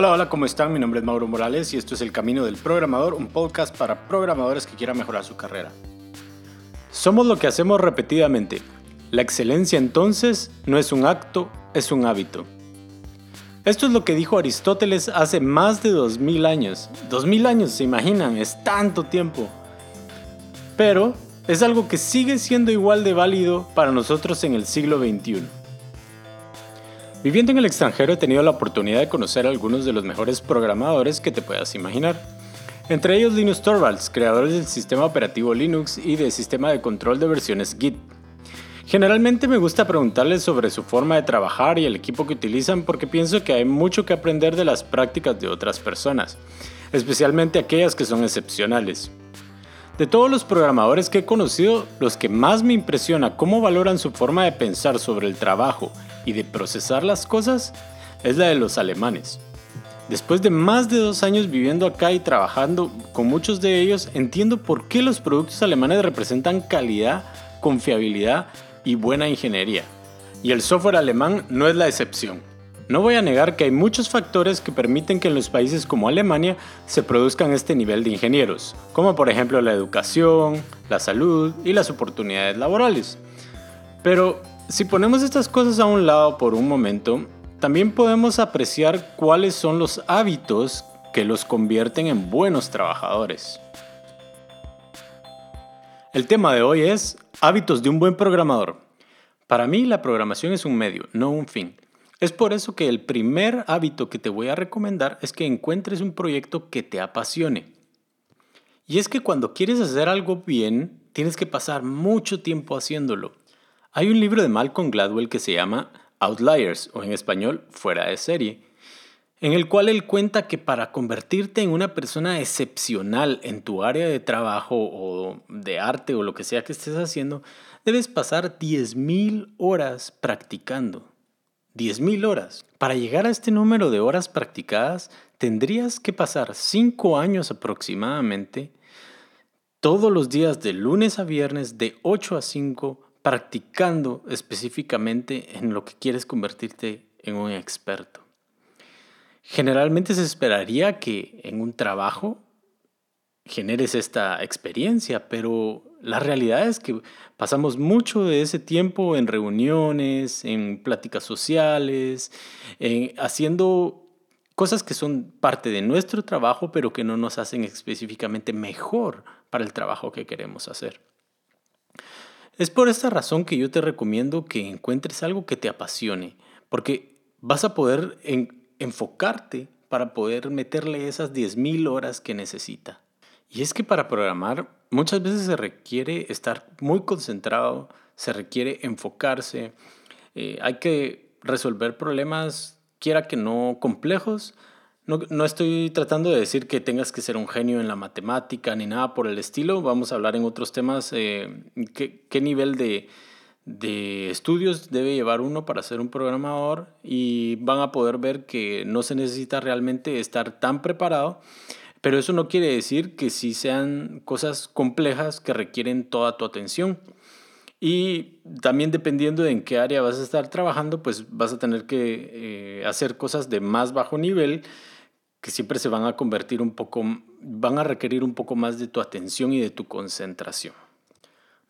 Hola, hola, ¿cómo están? Mi nombre es Mauro Morales y esto es El Camino del Programador, un podcast para programadores que quieran mejorar su carrera. Somos lo que hacemos repetidamente. La excelencia entonces no es un acto, es un hábito. Esto es lo que dijo Aristóteles hace más de 2000 años. 2000 años, se imaginan, es tanto tiempo. Pero es algo que sigue siendo igual de válido para nosotros en el siglo XXI. Viviendo en el extranjero he tenido la oportunidad de conocer a algunos de los mejores programadores que te puedas imaginar. Entre ellos Linus Torvalds, creadores del sistema operativo Linux y del sistema de control de versiones Git. Generalmente me gusta preguntarles sobre su forma de trabajar y el equipo que utilizan porque pienso que hay mucho que aprender de las prácticas de otras personas, especialmente aquellas que son excepcionales. De todos los programadores que he conocido, los que más me impresiona cómo valoran su forma de pensar sobre el trabajo y de procesar las cosas es la de los alemanes. Después de más de dos años viviendo acá y trabajando con muchos de ellos, entiendo por qué los productos alemanes representan calidad, confiabilidad y buena ingeniería. Y el software alemán no es la excepción. No voy a negar que hay muchos factores que permiten que en los países como Alemania se produzcan este nivel de ingenieros, como por ejemplo la educación, la salud y las oportunidades laborales. Pero si ponemos estas cosas a un lado por un momento, también podemos apreciar cuáles son los hábitos que los convierten en buenos trabajadores. El tema de hoy es hábitos de un buen programador. Para mí la programación es un medio, no un fin. Es por eso que el primer hábito que te voy a recomendar es que encuentres un proyecto que te apasione. Y es que cuando quieres hacer algo bien, tienes que pasar mucho tiempo haciéndolo. Hay un libro de Malcolm Gladwell que se llama Outliers, o en español, Fuera de serie, en el cual él cuenta que para convertirte en una persona excepcional en tu área de trabajo o de arte o lo que sea que estés haciendo, debes pasar 10.000 horas practicando. 10.000 horas. Para llegar a este número de horas practicadas, tendrías que pasar 5 años aproximadamente, todos los días de lunes a viernes, de 8 a 5, practicando específicamente en lo que quieres convertirte en un experto. Generalmente se esperaría que en un trabajo generes esta experiencia, pero la realidad es que pasamos mucho de ese tiempo en reuniones, en pláticas sociales, haciendo cosas que son parte de nuestro trabajo, pero que no nos hacen específicamente mejor para el trabajo que queremos hacer. Es por esta razón que yo te recomiendo que encuentres algo que te apasione, porque vas a poder enfocarte para poder meterle esas 10.000 horas que necesita. Y es que para programar muchas veces se requiere estar muy concentrado, se requiere enfocarse, eh, hay que resolver problemas, quiera que no complejos, no, estoy tratando de decir que tengas que ser un genio en la matemática ni nada por el estilo. Vamos a hablar en otros temas eh, qué, nivel de, de estudios debe llevar uno para ser un programador y van a poder ver que no se necesita realmente estar tan preparado, pero eso no quiere decir que sí sean cosas complejas que requieren toda tu atención. Y también dependiendo de en qué área vas a estar trabajando, pues vas a tener que eh, hacer cosas de más bajo nivel que siempre se van a convertir un poco, van a requerir un poco más de tu atención y de tu concentración.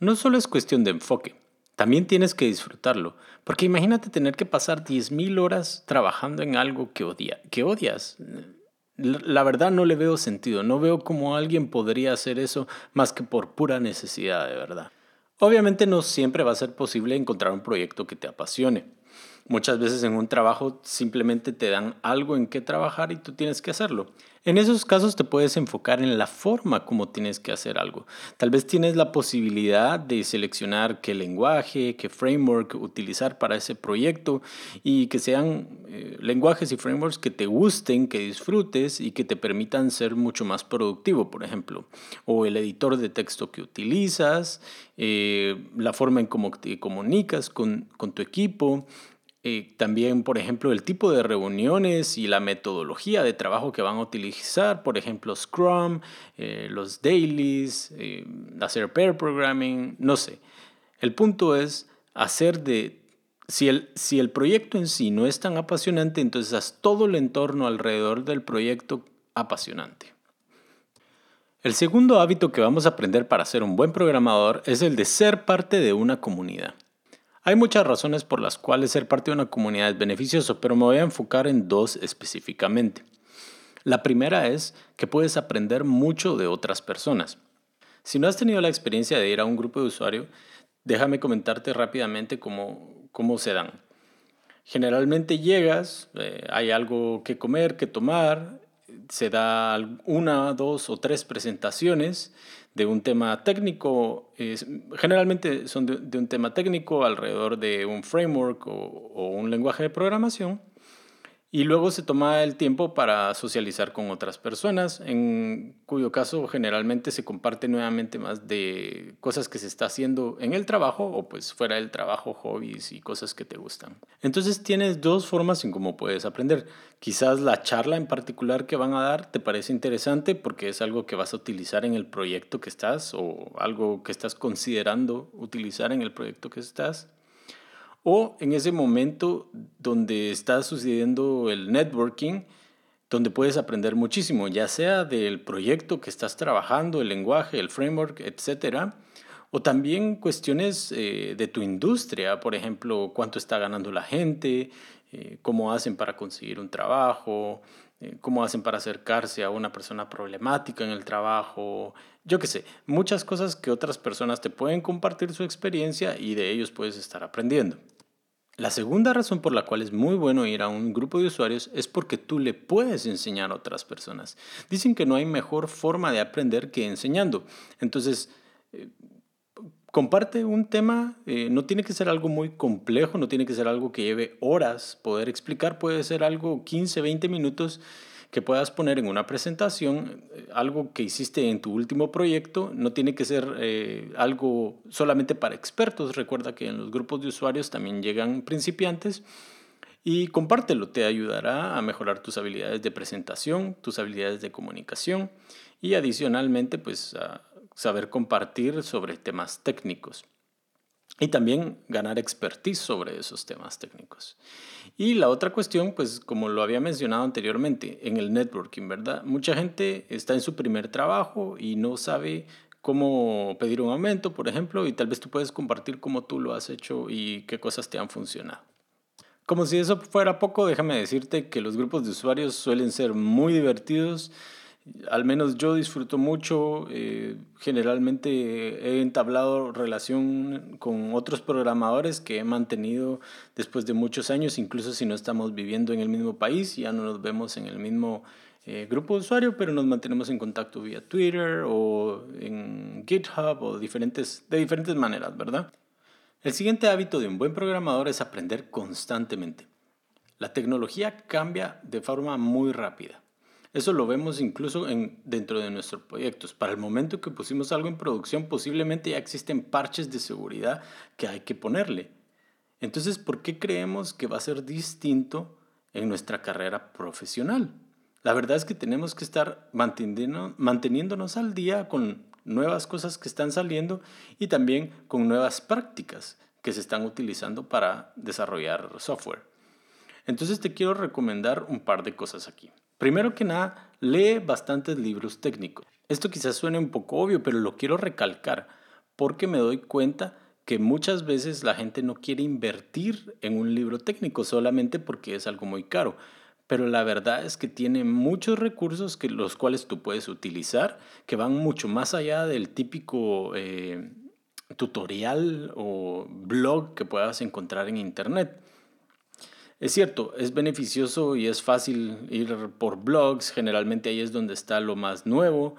No solo es cuestión de enfoque, también tienes que disfrutarlo, porque imagínate tener que pasar 10.000 horas trabajando en algo que, odia, que odias. La verdad no le veo sentido, no veo cómo alguien podría hacer eso más que por pura necesidad de verdad. Obviamente no siempre va a ser posible encontrar un proyecto que te apasione. Muchas veces en un trabajo simplemente te dan algo en qué trabajar y tú tienes que hacerlo. En esos casos te puedes enfocar en la forma como tienes que hacer algo. Tal vez tienes la posibilidad de seleccionar qué lenguaje, qué framework utilizar para ese proyecto y que sean eh, lenguajes y frameworks que te gusten, que disfrutes y que te permitan ser mucho más productivo, por ejemplo. O el editor de texto que utilizas, eh, la forma en cómo te comunicas con, con tu equipo también, por ejemplo, el tipo de reuniones y la metodología de trabajo que van a utilizar, por ejemplo, Scrum, eh, los dailies, eh, hacer pair programming, no sé. El punto es hacer de Si el, si el proyecto en sí no es tan apasionante, entonces haz todo el entorno alrededor del proyecto apasionante. El segundo hábito que vamos a aprender para ser un buen programador es el de ser parte de una comunidad. Hay muchas razones por las cuales ser parte de una comunidad es beneficioso, pero me voy a enfocar en dos específicamente. La primera es que puedes aprender mucho de otras personas. Si no has tenido la experiencia de ir a un grupo de usuario, déjame comentarte rápidamente cómo, cómo se dan. Generalmente llegas, eh, hay algo que comer, que tomar, se da una, dos o tres presentaciones de un tema técnico, generalmente son de, un tema técnico alrededor de un framework o un lenguaje de programación. Y luego se toma el tiempo para socializar con otras personas, en cuyo caso generalmente se comparte nuevamente más de cosas que se está haciendo en el trabajo o pues fuera del trabajo, hobbies y cosas que te gustan. Entonces tienes dos formas en cómo puedes aprender. Quizás la charla en particular que van a dar te parece interesante porque es algo que vas a utilizar en el proyecto que estás o algo que estás considerando utilizar en el proyecto que estás o en ese momento donde está sucediendo el networking, donde puedes aprender muchísimo, ya sea del proyecto que estás trabajando, el lenguaje, el framework, etcétera, o también cuestiones eh, de tu industria, por ejemplo, cuánto está ganando la gente, eh, cómo hacen para conseguir un trabajo, eh, cómo hacen para acercarse a una persona problemática en el trabajo, yo qué sé, muchas cosas que otras personas te pueden compartir su experiencia y de ellos puedes estar aprendiendo. La segunda razón por la cual es muy bueno ir a un grupo de usuarios es porque tú le puedes enseñar a otras personas. Dicen que no hay mejor forma de aprender que enseñando. Entonces, eh, comparte un tema, eh, no tiene que ser algo muy complejo, no tiene que ser algo que lleve horas poder explicar, puede ser algo 15, 20 minutos que puedas poner en una presentación, eh, algo que hiciste en tu último proyecto, no tiene que ser eh, algo solamente para expertos, recuerda que en los grupos de usuarios también llegan principiantes y compártelo, te ayudará a mejorar tus habilidades de presentación, tus habilidades de comunicación y adicionalmente pues saber compartir sobre temas técnicos y también ganar expertise sobre esos temas técnicos. Y la otra cuestión, pues como lo había mencionado anteriormente, en el networking, ¿verdad? Mucha gente está en su primer trabajo y no sabe cómo pedir un aumento, por ejemplo, y tal vez tú puedes compartir cómo tú lo has hecho y qué cosas te han funcionado. Como si eso fuera poco, déjame decirte que los grupos de usuarios suelen ser muy divertidos al menos yo disfruto mucho, eh, generalmente he entablado relación con otros programadores que he mantenido después de muchos años, incluso si no estamos viviendo en el mismo país, ya no nos vemos en el mismo eh, grupo de usuario, pero nos mantenemos en contacto vía Twitter o en GitHub o diferentes, de diferentes maneras, ¿verdad? El siguiente hábito de un buen programador es aprender constantemente. La tecnología cambia de forma muy rápida. Eso lo vemos incluso en, dentro de nuestros proyectos. Para el momento que pusimos algo en producción, posiblemente ya existen parches de seguridad que hay que ponerle. Entonces, ¿por qué creemos que va a ser distinto en nuestra carrera profesional? La verdad es que tenemos que estar manteniéndonos al día con nuevas cosas que están saliendo y también con nuevas prácticas que se están utilizando para desarrollar software. Entonces te quiero recomendar un par de cosas aquí. Primero que nada, lee bastantes libros técnicos. Esto quizás suene un poco obvio, pero lo quiero recalcar porque me doy cuenta que muchas veces la gente no quiere invertir en un libro técnico solamente porque es algo muy caro. Pero la verdad es que tiene muchos recursos que los cuales tú puedes utilizar, que van mucho más allá del típico eh, tutorial o blog que puedas encontrar en internet. Es cierto, es beneficioso y es fácil ir por blogs, generalmente ahí es donde está lo más nuevo,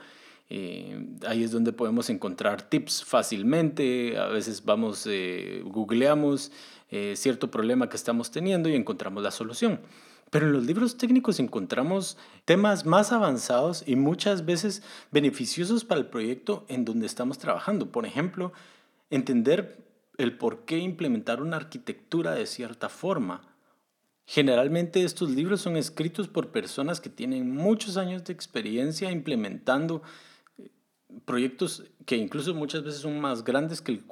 eh, ahí es donde podemos encontrar tips fácilmente, a veces vamos, eh, googleamos eh, cierto problema que estamos teniendo y encontramos la solución. Pero en los libros técnicos encontramos temas más avanzados y muchas veces beneficiosos para el proyecto en donde estamos trabajando. Por ejemplo, entender el por qué implementar una arquitectura de cierta forma Generalmente estos libros son escritos por personas que tienen muchos años de experiencia implementando eh, proyectos que incluso muchas veces son más grandes que el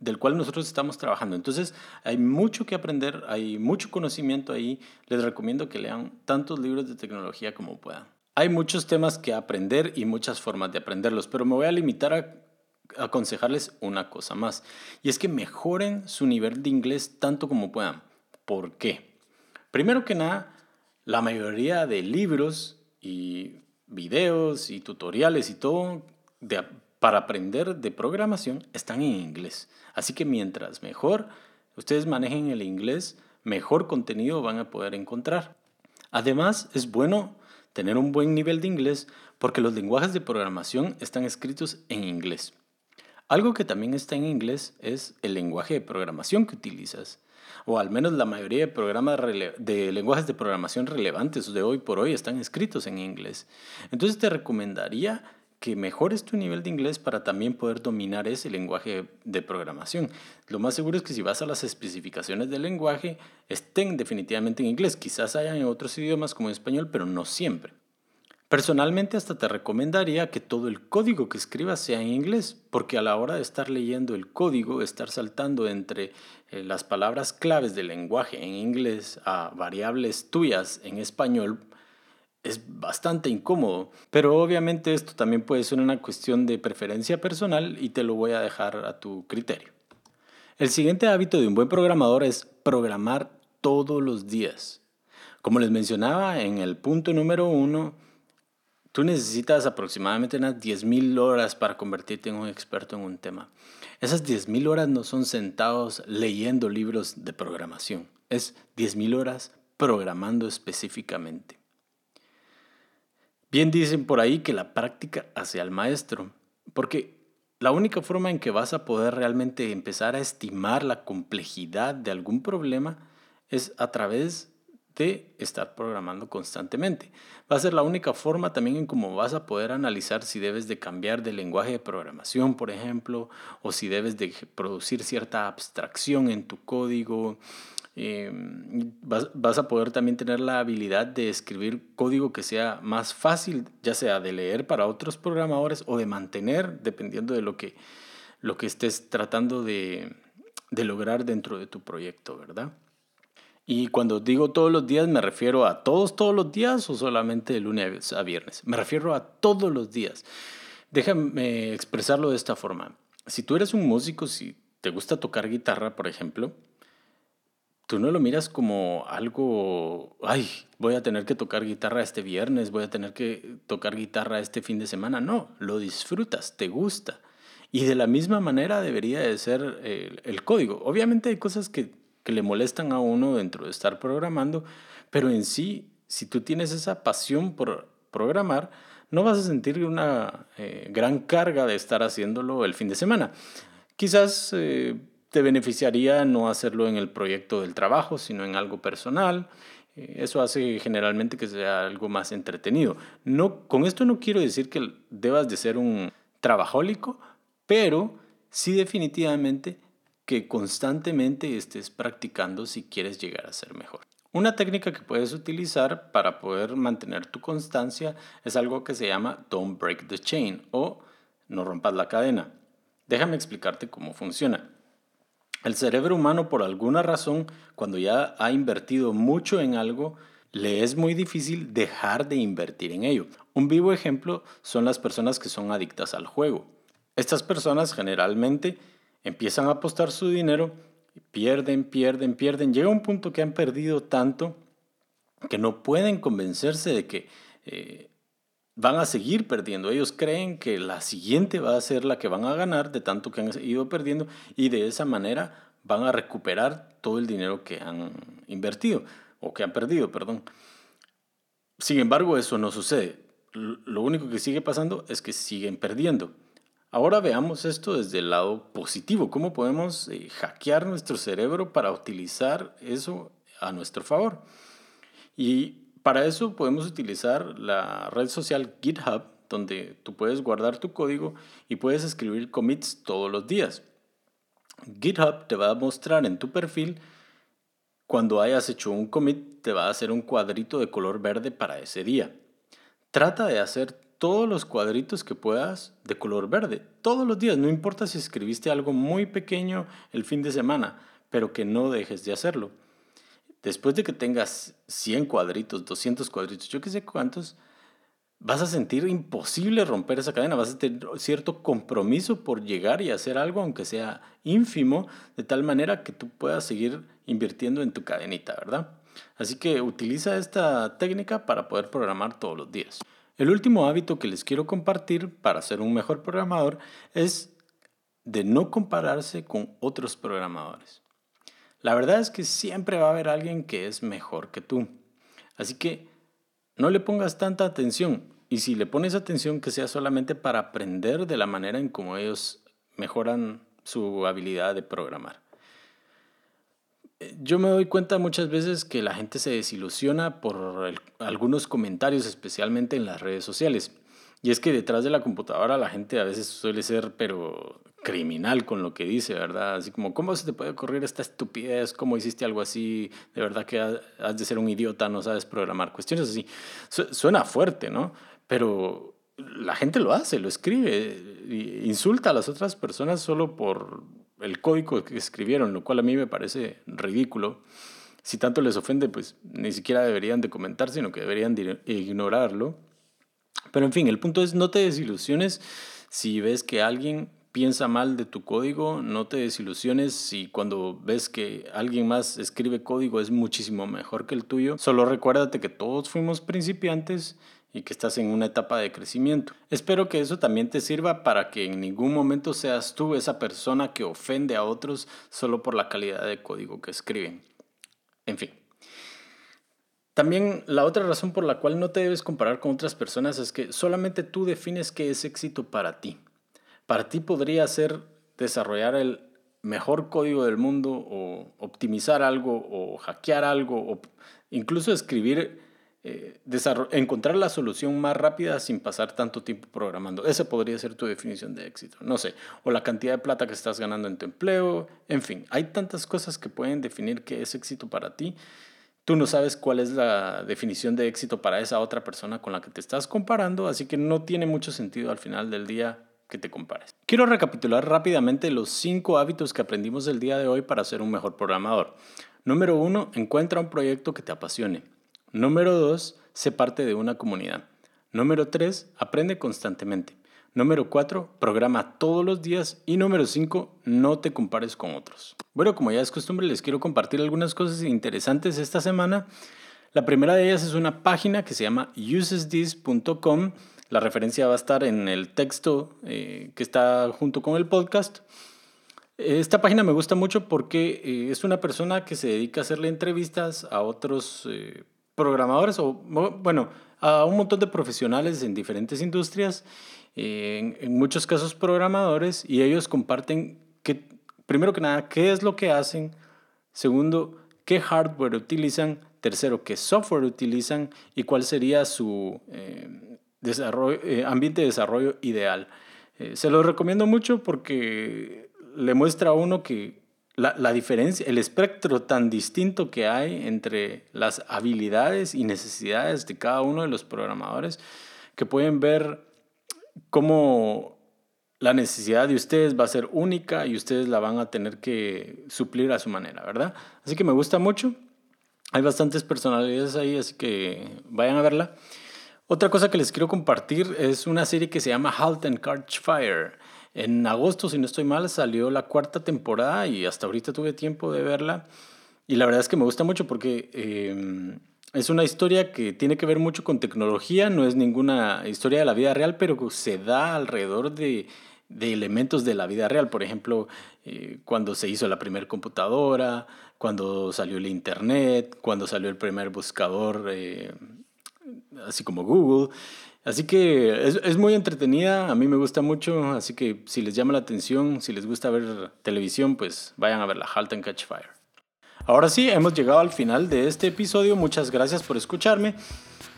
del cual nosotros estamos trabajando. Entonces, hay mucho que aprender, hay mucho conocimiento ahí. Les recomiendo que lean tantos libros de tecnología como puedan. Hay muchos temas que aprender y muchas formas de aprenderlos, pero me voy a limitar a aconsejarles una cosa más, y es que mejoren su nivel de inglés tanto como puedan. ¿Por qué? Primero que nada, la mayoría de libros y videos y tutoriales y todo para aprender de programación están en inglés. Así que mientras mejor ustedes manejen el inglés, mejor contenido van a poder encontrar. Además, es bueno tener un buen nivel de inglés porque los lenguajes de programación están escritos en inglés. Algo que también está en inglés es el lenguaje de programación que utilizas, o al menos la mayoría de programas de lenguajes de programación relevantes de hoy por hoy están escritos en inglés. Entonces te recomendaría que mejores tu nivel de inglés para también poder dominar ese lenguaje de programación. Lo más seguro es que si vas a las especificaciones del lenguaje, estén definitivamente en inglés. Quizás hayan en otros idiomas como en español, pero no siempre. Personalmente hasta te recomendaría que todo el código que escribas sea en inglés, porque a la hora de estar leyendo el código, estar saltando entre eh, las palabras claves del lenguaje en inglés a variables tuyas en español, es bastante incómodo. Pero obviamente esto también puede ser una cuestión de preferencia personal y te lo voy a dejar a tu criterio. El siguiente hábito de un buen programador es programar todos los días. Como les mencionaba en el punto número uno, Tú necesitas aproximadamente unas 10.000 horas para convertirte en un experto en un tema. Esas 10.000 horas no son sentados leyendo libros de programación, es 10.000 horas programando específicamente. Bien dicen por ahí que la práctica hace al maestro, porque la única forma en que vas a poder realmente empezar a estimar la complejidad de algún problema es a través de estar programando constantemente. Va a ser la única forma también en cómo vas a poder analizar si debes de cambiar de lenguaje de programación, por ejemplo, o si debes de producir cierta abstracción en tu código. Em, vas, vas, a poder también tener la habilidad de escribir código que sea más fácil, ya sea de leer para otros programadores o de mantener, dependiendo de lo que, lo que estés tratando de, de lograr dentro de tu proyecto, ¿verdad? Y cuando digo todos los días, me refiero a todos, todos los días o solamente de lunes a viernes. Me refiero a todos los días. Déjame expresarlo de esta forma. Si tú eres un músico, si te gusta tocar guitarra, por ejemplo, tú no lo miras como algo, ay, voy a tener que tocar guitarra este viernes, voy a tener que tocar guitarra este fin de semana. No, lo disfrutas, te gusta. Y de la misma manera debería de ser el, el código. Obviamente hay cosas que que le molestan a uno dentro de estar programando, pero en sí, si tú tienes esa pasión por programar, no vas a sentir una eh, gran carga de estar haciéndolo el fin de semana. Quizás eh, te beneficiaría no hacerlo en el proyecto del trabajo, sino en algo personal. Eh, eso hace generalmente que sea algo más entretenido. No, con esto no quiero decir que debas de ser un trabajólico, pero sí definitivamente que constantemente estés practicando si quieres llegar a ser mejor. Una técnica que puedes utilizar para poder mantener tu constancia es algo que se llama Don't Break the Chain o no rompas la cadena. Déjame explicarte cómo funciona. El cerebro humano por alguna razón, cuando ya ha invertido mucho en algo, le es muy difícil dejar de invertir en ello. Un vivo ejemplo son las personas que son adictas al juego. Estas personas generalmente empiezan a apostar su dinero, pierden, pierden, pierden. Llega un punto que han perdido tanto que no pueden convencerse de que eh, van a seguir perdiendo. Ellos creen que la siguiente va a ser la que van a ganar de tanto que han ido perdiendo y de esa manera van a recuperar todo el dinero que han invertido o que han perdido, perdón. Sin embargo, eso no sucede. Lo único que sigue pasando es que siguen perdiendo. Ahora veamos esto desde el lado positivo, cómo podemos eh, hackear nuestro cerebro para utilizar eso a nuestro favor. Y para eso podemos utilizar la red social GitHub, donde tú puedes guardar tu código y puedes escribir commits todos los días. GitHub te va a mostrar en tu perfil cuando hayas hecho un commit, te va a hacer un cuadrito de color verde para ese día. Trata de hacer todos los cuadritos que puedas de color verde. Todos los días, no importa si escribiste algo muy pequeño el fin de semana, pero que no dejes de hacerlo. Después de que tengas 100 cuadritos, 200 cuadritos, yo qué sé cuántos, vas a sentir imposible romper esa cadena, vas a tener cierto compromiso por llegar y hacer algo, aunque sea ínfimo, de tal manera que tú puedas seguir invirtiendo en tu cadenita, ¿verdad? Así que utiliza esta técnica para poder programar todos los días. El último hábito que les quiero compartir para ser un mejor programador es de no compararse con otros programadores. La verdad es que siempre va a haber alguien que es mejor que tú. Así que no le pongas tanta atención. Y si le pones atención, que sea solamente para aprender de la manera en cómo ellos mejoran su habilidad de programar. Yo me doy cuenta muchas veces que la gente se desilusiona por algunos comentarios, especialmente en las redes sociales. Y es que detrás de la computadora la gente a veces suele ser, pero criminal con lo que dice, ¿verdad? Así como, ¿cómo se te puede ocurrir esta estupidez? ¿Cómo hiciste algo así? De verdad que has de ser un idiota, no sabes programar. Cuestiones así. suena fuerte, ¿no? Pero la gente lo hace, lo escribe, insulta a las otras personas solo por el código que escribieron, lo cual a mí me parece ridículo. Si tanto les ofende, pues ni siquiera deberían de comentar, sino que deberían de ignorarlo. Pero en fin, el punto es no te desilusiones si ves que alguien piensa mal de tu código, no te desilusiones si cuando ves que alguien más escribe código es muchísimo mejor que el tuyo. Solo recuérdate que todos fuimos principiantes y que estás en una etapa de crecimiento. Espero que eso también te sirva para que en ningún momento seas tú esa persona que ofende a otros solo por la calidad de código que escriben. En fin. También la otra razón por la cual no te debes comparar con otras personas es que solamente tú defines qué es éxito para ti. Para ti podría ser desarrollar el mejor código del mundo o optimizar algo o hackear algo o incluso escribir eh, encontrar la solución más rápida sin pasar tanto tiempo programando. Esa podría ser tu definición de éxito. No sé, o la cantidad de plata que estás ganando en tu empleo, en fin, hay tantas cosas que pueden definir qué es éxito para ti. Tú no sabes cuál es la definición de éxito para esa otra persona con la que te estás comparando, así que no tiene mucho sentido al final del día que te compares. Quiero recapitular rápidamente los cinco hábitos que aprendimos el día de hoy para ser un mejor programador. Número uno, encuentra un proyecto que te apasione. Número 2. Sé parte de una comunidad. Número 3. Aprende constantemente. Número 4. Programa todos los días. Y número 5. No te compares con otros. Bueno, como ya es costumbre, les quiero compartir algunas cosas interesantes esta semana. La primera de ellas es una página que se llama usesthis.com. La referencia va a estar en el texto eh, que está junto con el podcast. Esta página me gusta mucho porque eh, es una persona que se dedica a hacerle entrevistas a otros eh, programadores o, bueno, a un montón de profesionales en diferentes industrias, en, muchos casos programadores, y ellos comparten que, primero que nada, qué es lo que hacen, segundo, qué hardware utilizan, tercero, qué software utilizan y cuál sería su eh, desarrollo, eh, ambiente de desarrollo ideal. Eh, se lo recomiendo mucho porque le muestra a uno que la, diferencia, el espectro tan distinto que hay entre las habilidades y necesidades de cada uno de los programadores, que pueden ver cómo la necesidad de ustedes va a ser única y ustedes la van a tener que suplir a su manera, ¿verdad? Así que me gusta mucho. Hay bastantes personalidades ahí, así que vayan a verla. Otra cosa que les quiero compartir es una serie que se llama Halt and Catch Fire. En agosto, si no estoy mal, salió la cuarta temporada y hasta ahorita tuve tiempo de verla. Y la verdad es que me gusta mucho porque em, es una historia que tiene que ver mucho con tecnología, no es ninguna historia de la vida real, pero se da alrededor de, de elementos de la vida real. Por ejemplo, eh, cuando se hizo la primera computadora, cuando salió el Internet, cuando salió el primer buscador, eh, así como Google. Así que es, es, muy entretenida, a mí me gusta mucho, así que si les llama la atención, si les gusta ver televisión, pues vayan a ver la Halt and Catch Fire. Ahora sí, hemos llegado al final de este episodio, muchas gracias por escucharme.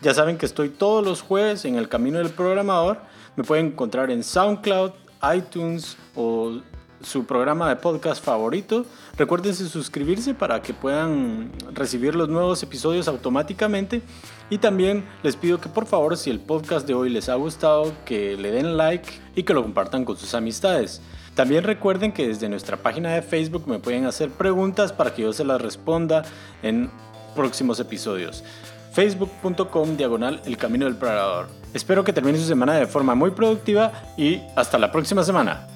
Ya saben que estoy todos los jueves en el Camino del Programador, me pueden encontrar en SoundCloud, iTunes o su programa de podcast favorito. Recuerden suscribirse para que puedan recibir los nuevos episodios automáticamente. Y también les pido que por favor, si el podcast de hoy les ha gustado, que le den like y que lo compartan con sus amistades. También recuerden que desde nuestra página de Facebook me pueden hacer preguntas para que yo se las responda en próximos episodios. Facebook.com diagonal El Camino del Predador. Espero que termine su semana de forma muy productiva y hasta la próxima semana.